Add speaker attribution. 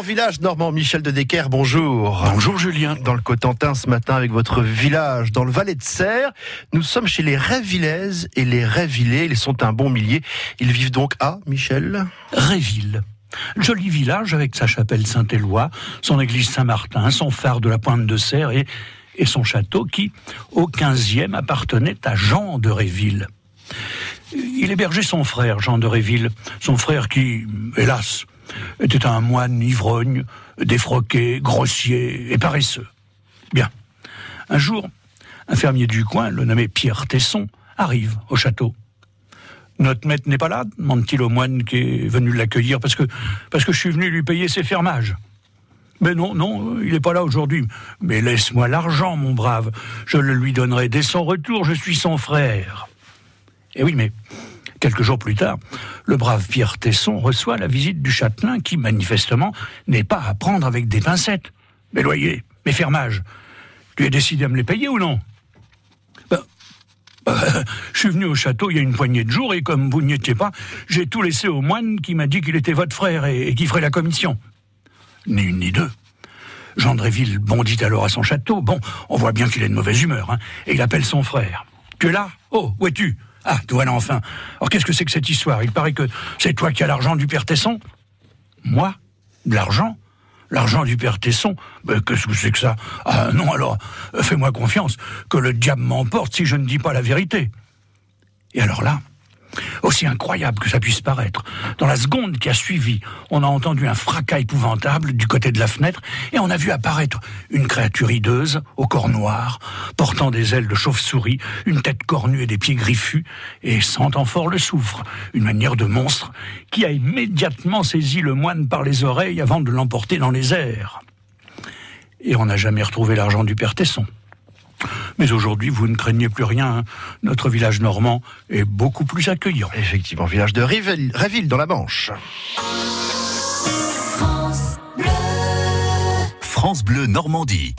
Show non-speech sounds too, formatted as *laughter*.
Speaker 1: village normand, Michel de Decker, bonjour.
Speaker 2: Bonjour Julien.
Speaker 1: Dans le Cotentin ce matin avec votre village, dans le Valais de Serre, nous sommes chez les Révillaises et les Révillais, ils sont un bon millier. Ils vivent donc à, Michel
Speaker 2: Réville. Joli village avec sa chapelle Saint-Éloi, son église Saint-Martin, son phare de la Pointe de Serre et, et son château qui, au 15e, appartenait à Jean de Réville. Il hébergeait son frère, Jean de Réville, son frère qui, hélas, était un moine ivrogne, défroqué, grossier et paresseux. Bien. Un jour, un fermier du coin, le nommé Pierre Tesson, arrive au château. Notre maître n'est pas là demande-t-il au moine qui est venu l'accueillir parce que, parce que je suis venu lui payer ses fermages. Mais non, non, il n'est pas là aujourd'hui. Mais laisse-moi l'argent, mon brave. Je le lui donnerai dès son retour, je suis son frère. Et oui, mais quelques jours plus tard, le brave Pierre Tesson reçoit la visite du châtelain qui, manifestement, n'est pas à prendre avec des pincettes. Mes loyers, mes fermages, tu es décidé à me les payer ou non? Ben, ben, *laughs* Je suis venu au château il y a une poignée de jours et comme vous n'y étiez pas, j'ai tout laissé au moine qui m'a dit qu'il était votre frère et, et qui ferait la commission. Ni une ni deux. Jean Dréville bondit alors à son château. Bon, on voit bien qu'il est de mauvaise humeur, hein, et il appelle son frère. Tu es là? Oh, où es-tu? Ah, toi là enfin. Alors qu'est-ce que c'est que cette histoire? Il paraît que c'est toi qui as l'argent du père Tesson. Moi? L'argent? L'argent du père Tesson? Ben, Qu'est-ce que c'est que ça? Ah non alors, fais-moi confiance, que le diable m'emporte si je ne dis pas la vérité. Et alors là, aussi incroyable que ça puisse paraître, dans la seconde qui a suivi, on a entendu un fracas épouvantable du côté de la fenêtre et on a vu apparaître une créature hideuse, au corps noir, portant des ailes de chauve-souris, une tête cornue et des pieds griffus, et sentant fort le soufre, une manière de monstre, qui a immédiatement saisi le moine par les oreilles avant de l'emporter dans les airs. Et on n'a jamais retrouvé l'argent du père Tesson. Mais aujourd'hui, vous ne craignez plus rien. Hein. Notre village normand est beaucoup plus accueillant.
Speaker 1: Effectivement, village de Réville, Réville dans la Manche.
Speaker 3: France Bleu Normandie.